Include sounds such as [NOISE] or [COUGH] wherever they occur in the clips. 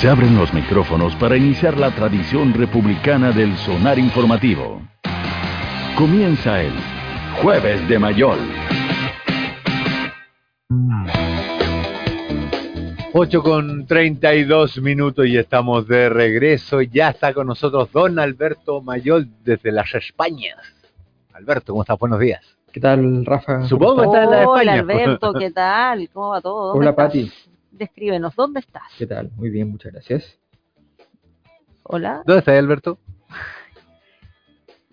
Se abren los micrófonos para iniciar la tradición republicana del sonar informativo. Comienza el Jueves de Mayol. 8 con 32 minutos y estamos de regreso. Ya está con nosotros don Alberto Mayol desde las Españas. Alberto, ¿cómo estás? Buenos días. ¿Qué tal, Rafa? Supongo que estás en la Hola España. Alberto, ¿qué [LAUGHS] tal? ¿Cómo va todo? ¿Dónde Hola, estás? Descríbenos, ¿dónde estás? ¿Qué tal? Muy bien, muchas gracias. Hola, ¿Dónde estás, Alberto?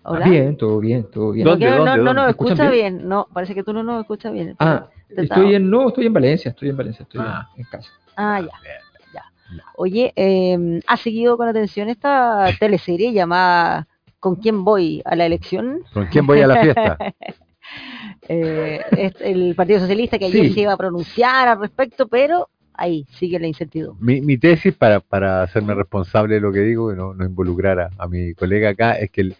hola. Bien, todo bien, todo bien. No, ¿Dónde, que no, dónde, no, nos ¿Me escuchan escucha bien? bien? No, parece que tú no nos escuchas bien. Ah, estoy en, no, estoy en Valencia, estoy en Valencia, estoy Ah. en, en casa. Ah, ya. Bien. Oye, eh, ¿has seguido con atención esta [LAUGHS] teleserie llamada ¿Con quién voy a la elección? ¿Con quién voy a la fiesta? [LAUGHS] Eh, es el Partido Socialista que ayer Sí. se iba a pronunciar al respecto, pero ahí sigue la incertidumbre. Mi, mi tesis, para, para hacerme responsable de lo que digo y no, no involucrar a, a mi colega acá, es que el,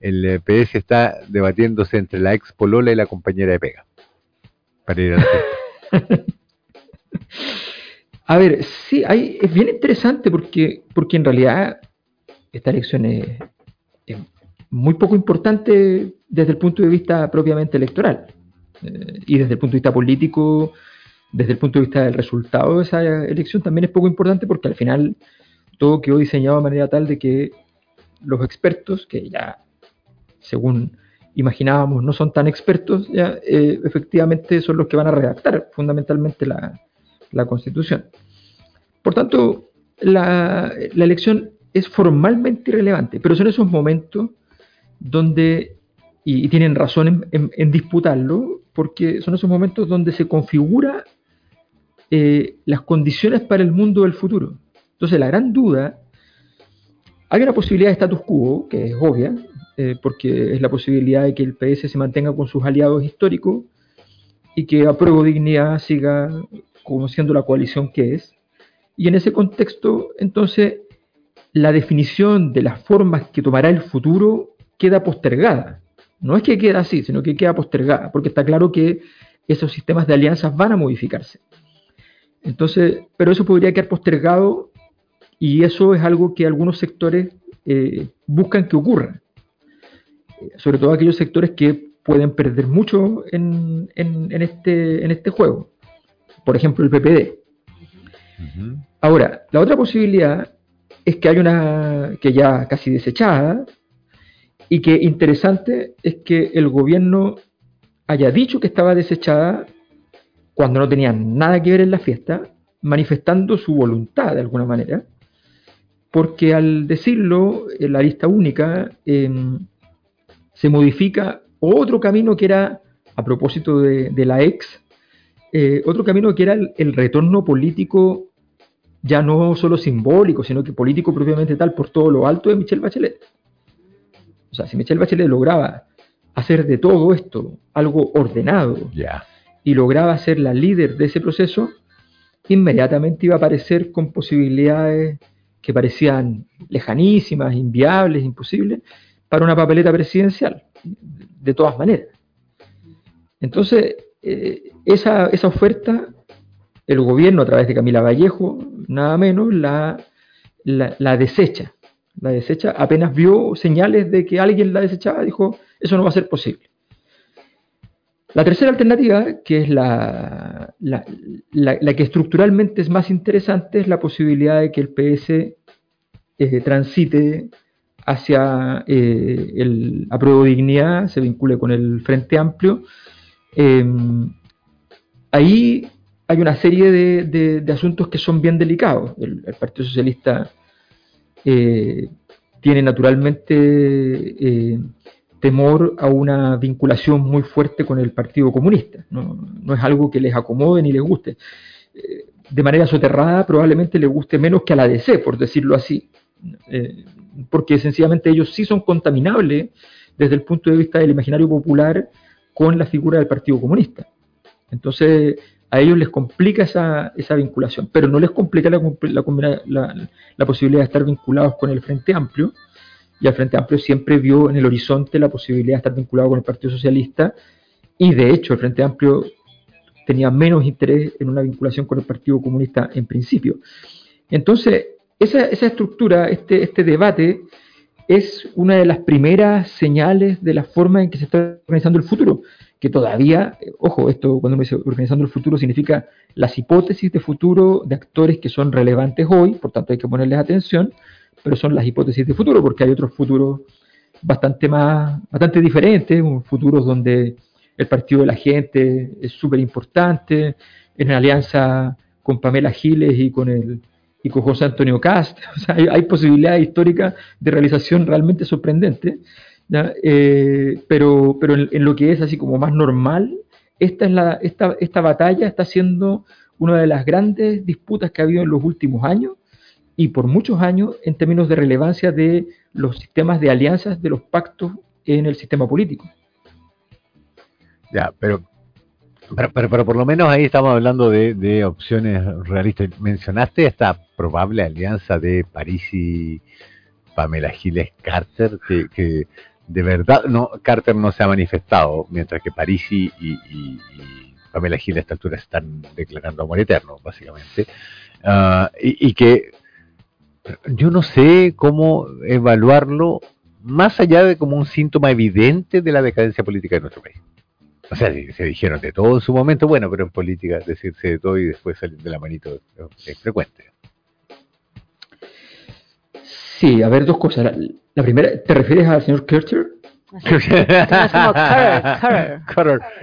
el eh, PS está debatiéndose entre la ex polola y la compañera de pega. Para ir a la fiesta. A ver, sí, hay, es bien interesante porque, porque en realidad esta elección es, es muy poco importante desde el punto de vista propiamente electoral. Eh, y desde el punto de vista político, desde el punto de vista del resultado de esa elección, también es poco importante porque al final todo quedó diseñado de manera tal de que los expertos, que ya según imaginábamos no son tan expertos, ya, eh, efectivamente son los que van a redactar fundamentalmente la, la Constitución. Por tanto, la, la elección es formalmente irrelevante, pero son esos momentos donde, y, tienen razón en disputarlo, porque son esos momentos donde se configura eh, las condiciones para el mundo del futuro. Entonces, la gran duda, hay una posibilidad de status quo, que es obvia, eh, porque es la posibilidad de que el PS se mantenga con sus aliados históricos y que Apruebo Dignidad siga como siendo la coalición que es. Y en ese contexto, entonces, la definición de las formas que tomará el futuro queda postergada. No es que queda así, sino que queda postergada, porque está claro que esos sistemas de alianzas van a modificarse. Entonces, pero eso podría quedar postergado y eso es algo que algunos sectores eh, buscan que ocurra. Eh, Sobre todo aquellos sectores que pueden perder mucho en, en- en este, en este juego. Por ejemplo, el PPD. Ahora, la otra posibilidad es que hay una que ya casi desechada y que interesante es que el gobierno haya dicho que estaba desechada cuando no tenía nada que ver en la fiesta, manifestando su voluntad de alguna manera, porque al decirlo, la lista única em, se modifica otro camino que era, a propósito de, la ex, eh, otro camino que era el, retorno político ya no solo simbólico, sino que político propiamente tal por todo lo alto de Michelle Bachelet. O sea, si Michelle Bachelet lograba hacer de todo esto algo ordenado Ya. Y lograba ser la líder de ese proceso, inmediatamente iba a aparecer con posibilidades que parecían lejanísimas, inviables, imposibles, para una papeleta presidencial, de todas maneras. Entonces, eh, esa, esa oferta, el gobierno a través de Camila Vallejo, nada menos, la, la, la desecha. La desecha, apenas vio señales de que alguien la desechaba, dijo, eso no va a ser posible. La tercera alternativa, que es la, que estructuralmente es más interesante, es la posibilidad de que el PS eh, transite hacia eh, el apruebo dignidad, se vincule con el Frente Amplio. Eh, ahí hay una serie de, de- de asuntos que son bien delicados. El, Partido Socialista eh, tiene naturalmente temor a una vinculación muy fuerte con el Partido Comunista. No, no es algo que les acomode ni les guste. Eh, de manera soterrada probablemente le guste menos que a la DC, por decirlo así, eh, porque sencillamente ellos sí son contaminables desde el punto de vista del imaginario popular con la figura del Partido Comunista. Entonces, a ellos les complica esa, esa vinculación, pero no les complica la, la, posibilidad de estar vinculados con el Frente Amplio, y el Frente Amplio siempre vio en el horizonte la posibilidad de estar vinculado con el Partido Socialista, y de hecho el Frente Amplio tenía menos interés en una vinculación con el Partido Comunista en principio. Entonces, esa, esa estructura, este, este debate, es una de las primeras señales de la forma en que se está organizando el futuro, que todavía, ojo, esto cuando me dice organizando el futuro significa las hipótesis de futuro de actores que son relevantes hoy, por tanto hay que ponerles atención, pero son las hipótesis de futuro, porque hay otros futuros bastante más, bastante diferentes, futuros donde el partido de la gente es súper importante, en alianza con Pamela Giles y con el y con José Antonio Cast. [LAUGHS] O sea, hay, posibilidades históricas de realización realmente sorprendentes, eh, pero, pero en, lo que es así como más normal, esta, es la, esta, esta batalla está siendo una de las grandes disputas que ha habido en los últimos años y por muchos años en términos de relevancia de los sistemas de alianzas, de los pactos en el sistema político. Ya, pero pero, pero, por lo menos ahí estamos hablando de, opciones realistas. Mencionaste esta probable alianza de París y Pamela Giles Carter, que, de verdad no Carter no se ha manifestado, mientras que París y, Pamela Giles a esta altura están declarando amor eterno, básicamente. Y, y que yo no sé cómo evaluarlo más allá de como un síntoma evidente de la decadencia política de nuestro país. O sea, se dijeron de todo en su momento, bueno, pero en política decirse de todo y después salir de la manito es frecuente. Sí, a ver, dos cosas. La, primera, ¿te refieres al señor Kircher? [LAUGHS]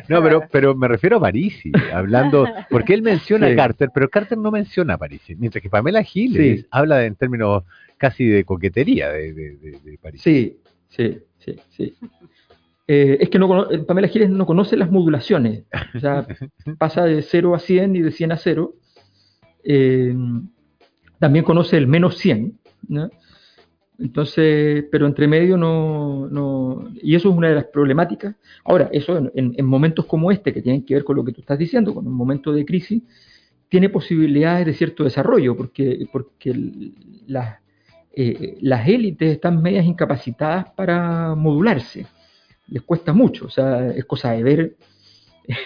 No, pero, pero me refiero a Parisi, hablando, porque él menciona a Carter, pero Carter no menciona a Parisi, mientras que Pamela Giles habla en términos casi de coquetería de, de, de, Sí, sí, sí, sí. Eh, es que no, Pamela Giles no conoce las modulaciones, o sea, [LAUGHS] pasa de 0 a 100 y de 100 a 0. Eh, también conoce el menos 100, Entonces, pero entre medio no, no, Y eso es una de las problemáticas. Ahora, eso en, momentos como este, que tienen que ver con lo que tú estás diciendo, con un momento de crisis, tiene posibilidades de cierto desarrollo, porque, porque las, eh, las élites están medias incapacitadas para modularse les cuesta mucho, o sea, es cosa de ver. [LAUGHS]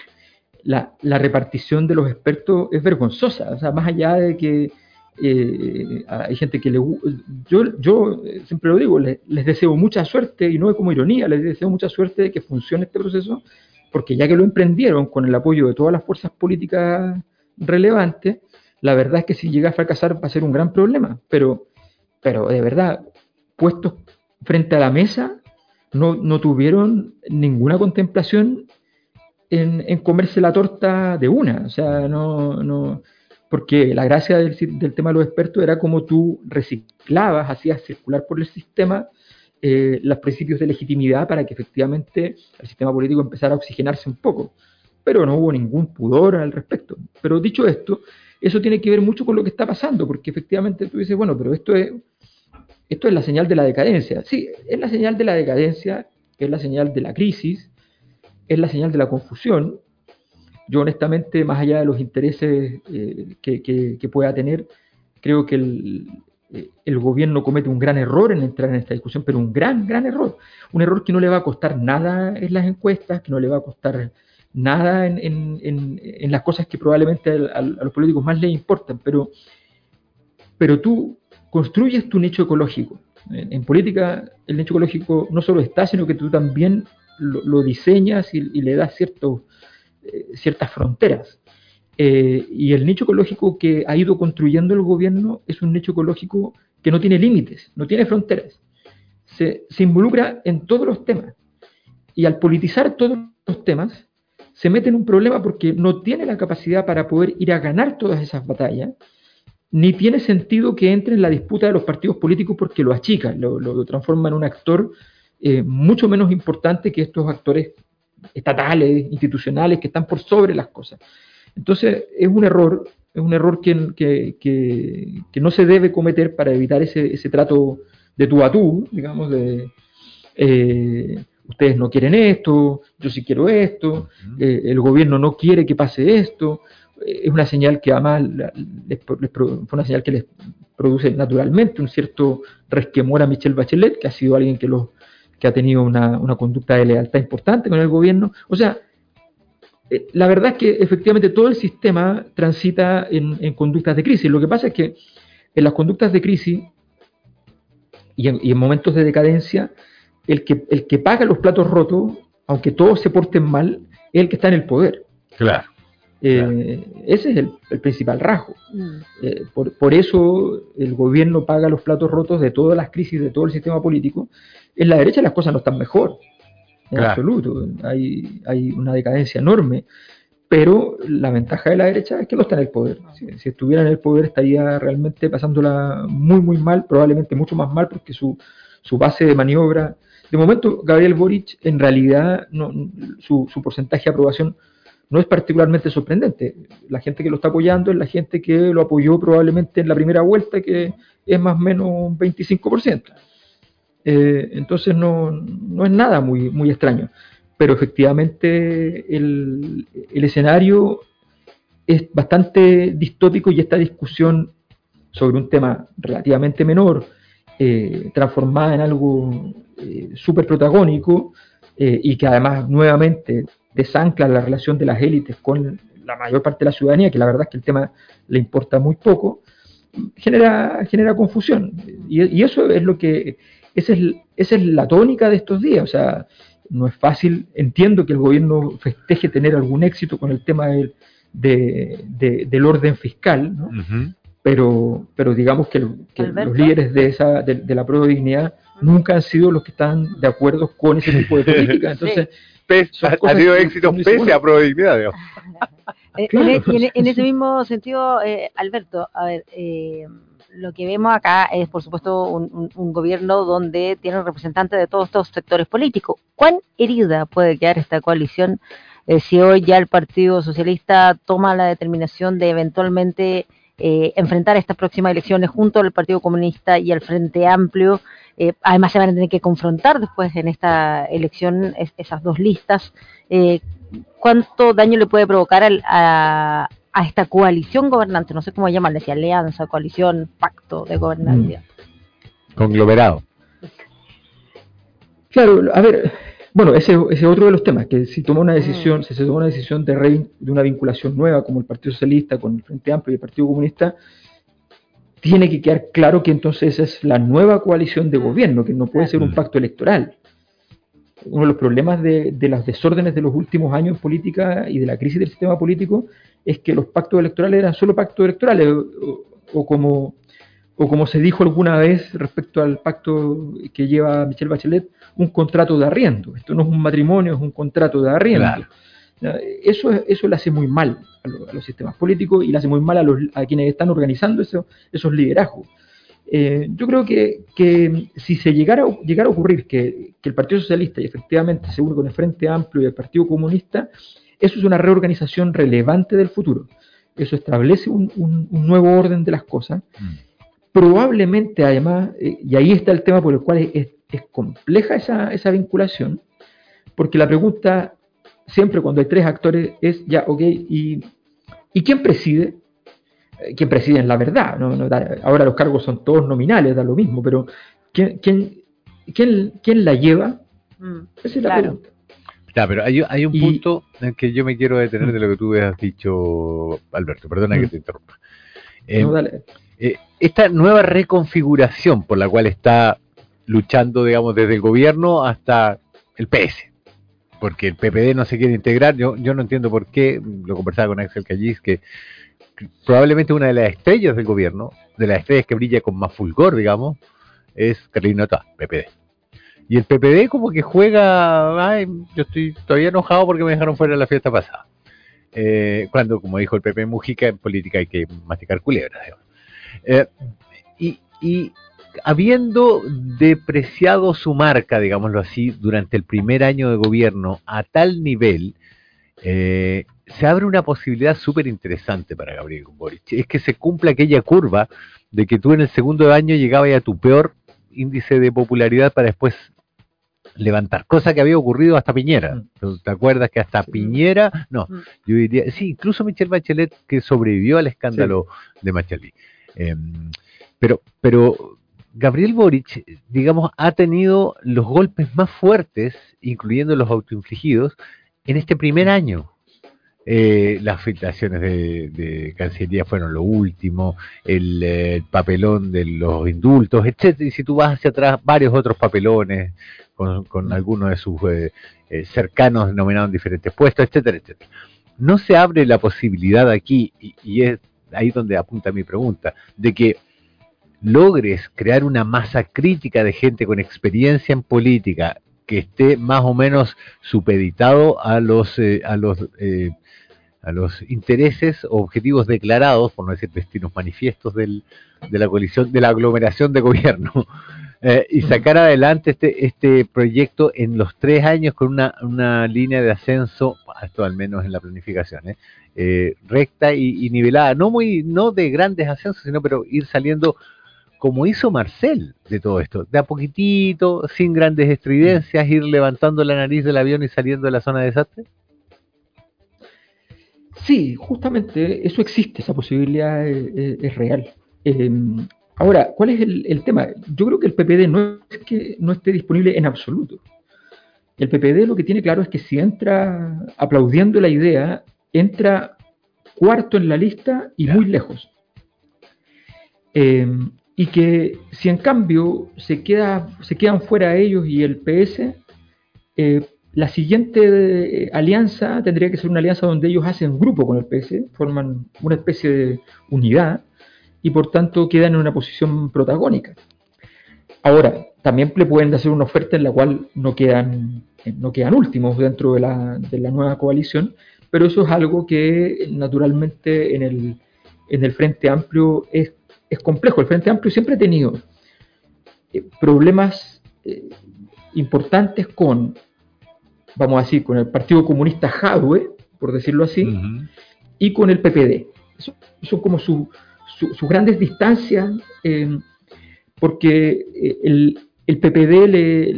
La, repartición de los expertos es vergonzosa, o sea, más allá de que eh, hay gente que le yo yo siempre lo digo les, deseo mucha suerte y no es como ironía les deseo mucha suerte de que funcione este proceso porque ya que lo emprendieron con el apoyo de todas las fuerzas políticas relevantes la verdad es que si llega a fracasar va a ser un gran problema pero pero de verdad puestos frente a la mesa no, tuvieron ninguna contemplación en, comerse la torta de una. O sea, no, no, porque la gracia del, tema de los expertos era como tú reciclabas, hacías circular por el sistema eh, los principios de legitimidad para que efectivamente el sistema político empezara a oxigenarse un poco. Pero no hubo ningún pudor al respecto. Pero dicho esto, eso tiene que ver mucho con lo que está pasando, porque efectivamente tú dices, bueno, pero esto es esto es la señal de la decadencia. Sí, es la señal de la decadencia, es la señal de la crisis, es la señal de la confusión. Yo honestamente, más allá de los intereses eh, que, pueda tener, creo que eh, el, gobierno comete un gran error en entrar en esta discusión, pero un gran, gran error. Un error que no le va a costar nada en las encuestas, que no le va a costar nada en, las cosas que probablemente a, a, los políticos más les importan, pero, pero tú construyes tu nicho ecológico. En, política el nicho ecológico no solo está, sino que tú también lo, diseñas y, le das ciertos, ciertas fronteras. Eh, y el nicho ecológico que ha ido construyendo el gobierno es un nicho ecológico que no tiene límites, no tiene fronteras. Se, involucra en todos los temas. Y al politizar todos los temas, se mete en un problema porque no tiene la capacidad para poder ir a ganar todas esas batallas ni tiene sentido que entre en la disputa de los partidos políticos porque lo achica, lo, transforma en un actor eh, mucho menos importante que estos actores estatales, institucionales, que están por sobre las cosas. Entonces, es un error es un error que, que, que, que no se debe cometer para evitar ese, ese trato de tú a tú, digamos, de eh, ustedes no quieren esto, yo sí quiero esto, eh, el gobierno no quiere que pase esto. Es una señal que además les fue una señal que les produce naturalmente un cierto resquemor a Michelle Bachelet, que ha sido alguien que, los, que ha tenido una, una conducta de lealtad importante con el gobierno. O sea, eh, la verdad es que efectivamente todo el sistema transita en, en conductas de crisis. Lo que pasa es que en las conductas de crisis y en, y en momentos de decadencia, el que, el que paga los platos rotos, aunque todos se porten mal, es el que está en el poder. Claro. Eh, Ese es el, el principal rasgo. Mm. Eh, por, por eso el gobierno paga los platos rotos de todas las crisis de todo el sistema político. En la derecha las cosas no están mejor, en Claro. absoluto. Hay, hay una decadencia enorme, pero la ventaja de la derecha es que no está en el poder. Si, si estuviera en el poder estaría realmente pasándola muy, muy mal, probablemente mucho más mal porque su, su base de maniobra... De momento, Gabriel Boric, en realidad, no, su, su porcentaje de aprobación no es particularmente sorprendente. La gente que lo está apoyando es la gente que lo apoyó probablemente en la primera vuelta, que es más o menos un 25%. Eh, entonces no, no es nada muy, muy extraño. Pero efectivamente el, el escenario es bastante distópico y esta discusión sobre un tema relativamente menor, eh, transformada en algo eh, súper protagónico y que además nuevamente desancla la relación de las élites con la mayor parte de la ciudadanía, que la verdad es que el tema le importa muy poco, genera, genera confusión. Y, y eso es lo que, esa es, esa es la tónica de estos días. O sea, no es fácil, entiendo que el gobierno festeje tener algún éxito con el tema del, de- de- del orden fiscal, pero, pero digamos que, los líderes de, esa, de, de la prueba de dignidad nunca han sido los que están de acuerdo con ese tipo de [LAUGHS] política. Entonces, Pese- ha, tenido que éxito son muy pese a prueba de dignidad, digamos. [LAUGHS] Eh, en, e- y en e- en ese mismo sentido, eh, Alberto, a ver, eh, lo que vemos acá es, por supuesto, un, un- un gobierno donde tienen representantes de todos estos sectores políticos. ¿Cuán herida puede quedar esta coalición eh, si hoy ya el Partido Socialista toma la determinación de eventualmente eh, enfrentar estas próximas elecciones junto al Partido Comunista y al Frente Amplio? Eh, además, se van a tener que confrontar después en esta elección es- esas dos listas. Eh, cuánto daño le puede provocar al- a, a esta coalición gobernante, no sé cómo llamarle, si alianza, coalición, pacto de gobernabilidad. Conglomerado. Claro, a ver, bueno, ese ese es otro de los temas, que si toma una decisión, si se toma una decisión de, rein- de una vinculación nueva, como el Partido Socialista con el Frente Amplio y el Partido Comunista, tiene que quedar claro que entonces es la nueva coalición de gobierno, que no puede ser un pacto electoral. Uno de los problemas de, de los desórdenes de los últimos años en política y de la crisis del sistema político es que los pactos electorales eran solo pactos electorales, o, o como, o como se dijo alguna vez respecto al pacto que lleva Michelle Bachelet, un contrato de arriendo. Esto no es un matrimonio, es un contrato de arriendo. Claro. Eso, eso le hace muy mal a, lo- a los sistemas políticos y le hace muy mal a, los, a quienes están organizando eso- esos liderazgos. Eh, yo creo que, que si se llegara, a- llegara a ocurrir que, que el Partido Socialista y efectivamente se une con el Frente Amplio y el Partido Comunista, eso es una reorganización relevante del futuro. Eso establece un, un- un nuevo orden de las cosas. Probablemente, además, eh, y ahí está el tema por el cual es- es compleja esa, esa vinculación, porque la pregunta siempre cuando hay tres actores es ya, ok, ¿y, ¿y quién preside? Eh, ¿Quién preside en la verdad? No, no da- ahora los cargos son todos nominales, da lo mismo, pero ¿quién, quién, quién, quién la lleva? Mm, Esa es la pregunta. Ya, pero hay, hay un Y- punto en que yo me quiero detener Mm. de lo que tú has dicho, Alberto. Perdona que Mm. te interrumpa. Eh, No, dale. eh, esta nueva reconfiguración por la cual está luchando, digamos, desde el gobierno hasta el PS, porque el PPD no se quiere integrar, yo, yo no entiendo por qué, lo conversaba con Axel Callis, que probablemente una de las estrellas del gobierno, de las estrellas que brilla con más fulgor, digamos, es Carolina Toa, PPD. Y el PPD como que juega, ay, yo estoy todavía enojado porque me dejaron fuera la fiesta pasada. Eh, cuando, como dijo el PP Mujica, en política hay que masticar culebras. Eh, y, y habiendo depreciado su marca, digámoslo así, durante el primer año de gobierno a tal nivel, eh, se abre una posibilidad súper interesante para Gabriel Boric. Es que se cumpla aquella curva de que tú en el segundo año llegabas a tu peor índice de popularidad para después levantar, cosa que había ocurrido hasta Piñera. Mm. ¿Te acuerdas que hasta Sí. Piñera, no, Mm. yo diría, sí, incluso Michelle Bachelet que sobrevivió al escándalo de Machalí. Eh, pero, pero Gabriel Boric, digamos, ha tenido los golpes más fuertes, incluyendo los autoinfligidos, en este primer año. Eh, las filtraciones de, de Cancillería fueron lo último, el, papelón de los indultos, etcétera. Y si tú vas hacia atrás, varios otros papelones con, con algunos de sus eh, eh, cercanos nominados en diferentes puestos, etcétera, etcétera. No se abre la posibilidad aquí, y, y es ahí donde apunta mi pregunta, de que logres crear una masa crítica de gente con experiencia en política que esté más o menos supeditado a los eh, a los eh, a los intereses o objetivos declarados, por no decir destinos manifiestos del, de la coalición, de la aglomeración de gobierno, [LAUGHS] eh, y sacar adelante este, este proyecto en los tres años con una, una línea de ascenso, esto al menos en la planificación, recta y, y nivelada, no muy, no de grandes ascensos, sino pero ir saliendo como hizo Marcel de todo esto, de a poquitito, sin grandes estridencias, ir levantando la nariz del avión y saliendo de la zona de desastre? Sí, justamente eso existe, esa posibilidad es, real. Eh, ahora, ¿cuál es el, el tema? Yo creo que el PPD no es que no esté disponible en absoluto. El PPD lo que tiene claro es que si entra aplaudiendo la idea, entra cuarto en la lista y muy lejos. Eh, y que si en cambio se, queda, se quedan fuera ellos y el PS, eh, la siguiente eh, alianza tendría que ser una alianza donde ellos hacen grupo con el PS, forman una especie de unidad y por tanto quedan en una posición protagónica. Ahora, también le pueden hacer una oferta en la cual no quedan, eh, no quedan últimos dentro de la, de la nueva coalición, pero eso es algo que naturalmente en el, en el Frente Amplio es, es complejo. El Frente Amplio siempre ha tenido eh, problemas eh, importantes con, vamos a decir, con el Partido Comunista Jadwe, por decirlo así, y con el PPD. Son como su- su- sus grandes distancias, eh, porque el, el PPD le-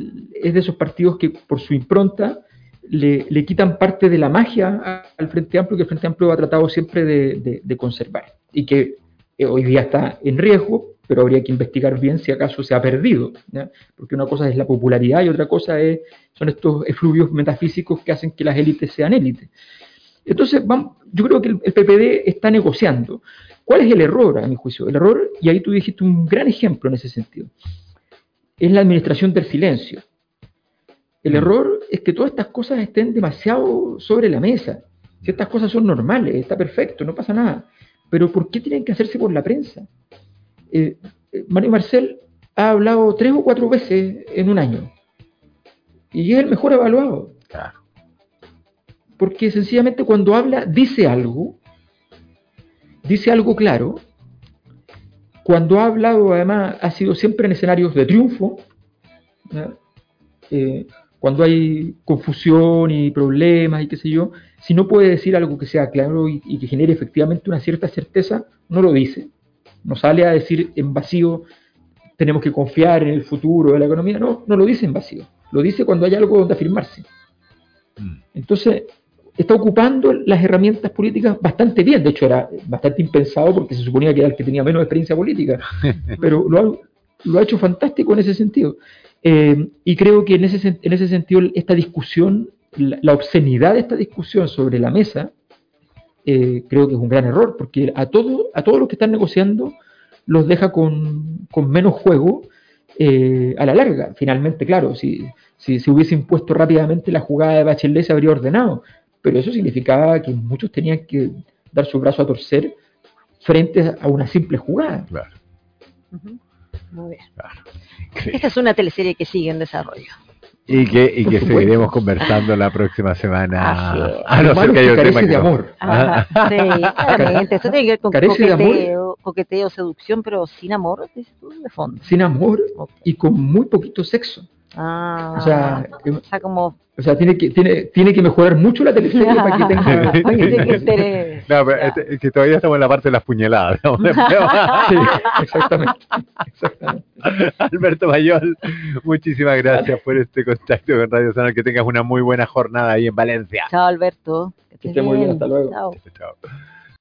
es de esos partidos que por su impronta le, le quitan parte de la magia al Frente Amplio que el Frente Amplio ha tratado siempre de, de- de conservar y que eh, hoy día está en riesgo, pero habría que investigar bien si acaso se ha perdido, ¿ya? porque una cosa es la popularidad y otra cosa es, son estos efluvios metafísicos que hacen que las élites sean élites. Entonces, vamos, yo creo que el, el PPD está negociando. ¿Cuál es el error, a mi juicio? El error, y ahí tú dijiste un gran ejemplo en ese sentido, es la administración del silencio. El Mm. error es que todas estas cosas estén demasiado sobre la mesa. Si estas cosas son normales, está perfecto, no pasa nada. Pero ¿por qué tienen que hacerse por la prensa? Eh, eh, Mario Marcel ha hablado tres o cuatro veces en un año. Y es el mejor evaluado. Claro. Porque sencillamente cuando habla dice algo, dice algo claro. Cuando ha hablado además ha sido siempre en escenarios de triunfo. Eh, cuando hay confusión y problemas y qué sé yo, si no puede decir algo que sea claro y, y que genere efectivamente una cierta certeza, no lo dice. No sale a decir en vacío, tenemos que confiar en el futuro de la economía. No, no lo dice en vacío. Lo dice cuando hay algo donde afirmarse. Mm. Entonces, está ocupando las herramientas políticas bastante bien. De hecho, era bastante impensado porque se suponía que era el que tenía menos experiencia política. [LAUGHS] Pero lo ha, lo ha hecho fantástico en ese sentido. Eh, y creo que en ese, en ese sentido, esta discusión, la, la obscenidad de esta discusión sobre la mesa, eh, creo que es un gran error, porque a, todo, a todos los que están negociando los deja con, con menos juego eh, a la larga. Finalmente, claro, si, si se hubiese impuesto rápidamente la jugada de Bachelet se habría ordenado, pero eso significaba que muchos tenían que dar su brazo a torcer frente a una simple jugada. Claro, Ujú. Muy bien. claro. Esta es una teleserie que sigue en desarrollo. Y que, y que seguiremos conversando la próxima Así semana. es. [LAUGHS] A no ser que haya un tema de no- amor. Ajá, Ajá. sí, claramente. Esto tiene que ver con Carece de amor. coqueteo, coqueteo, seducción, pero sin amor, dices tú, de fondo. Sin amor Ok. y con muy poquito sexo. Ah, O sea, o sea, como o sea, tiene que, tiene, tiene que mejorar mucho la teleserie [LAUGHS] para que tenga... para que tenga interés. No, pero este- es que todavía estamos en la parte de las puñaladas. ¿no? [LAUGHS] Sí, exactamente. exactamente. Alberto Mayol, muchísimas gracias por este contacto con Radio. Que tengas una muy buena jornada ahí en Valencia. Chao, Alberto. Que esté muy bien, hasta luego. Chao. Chao.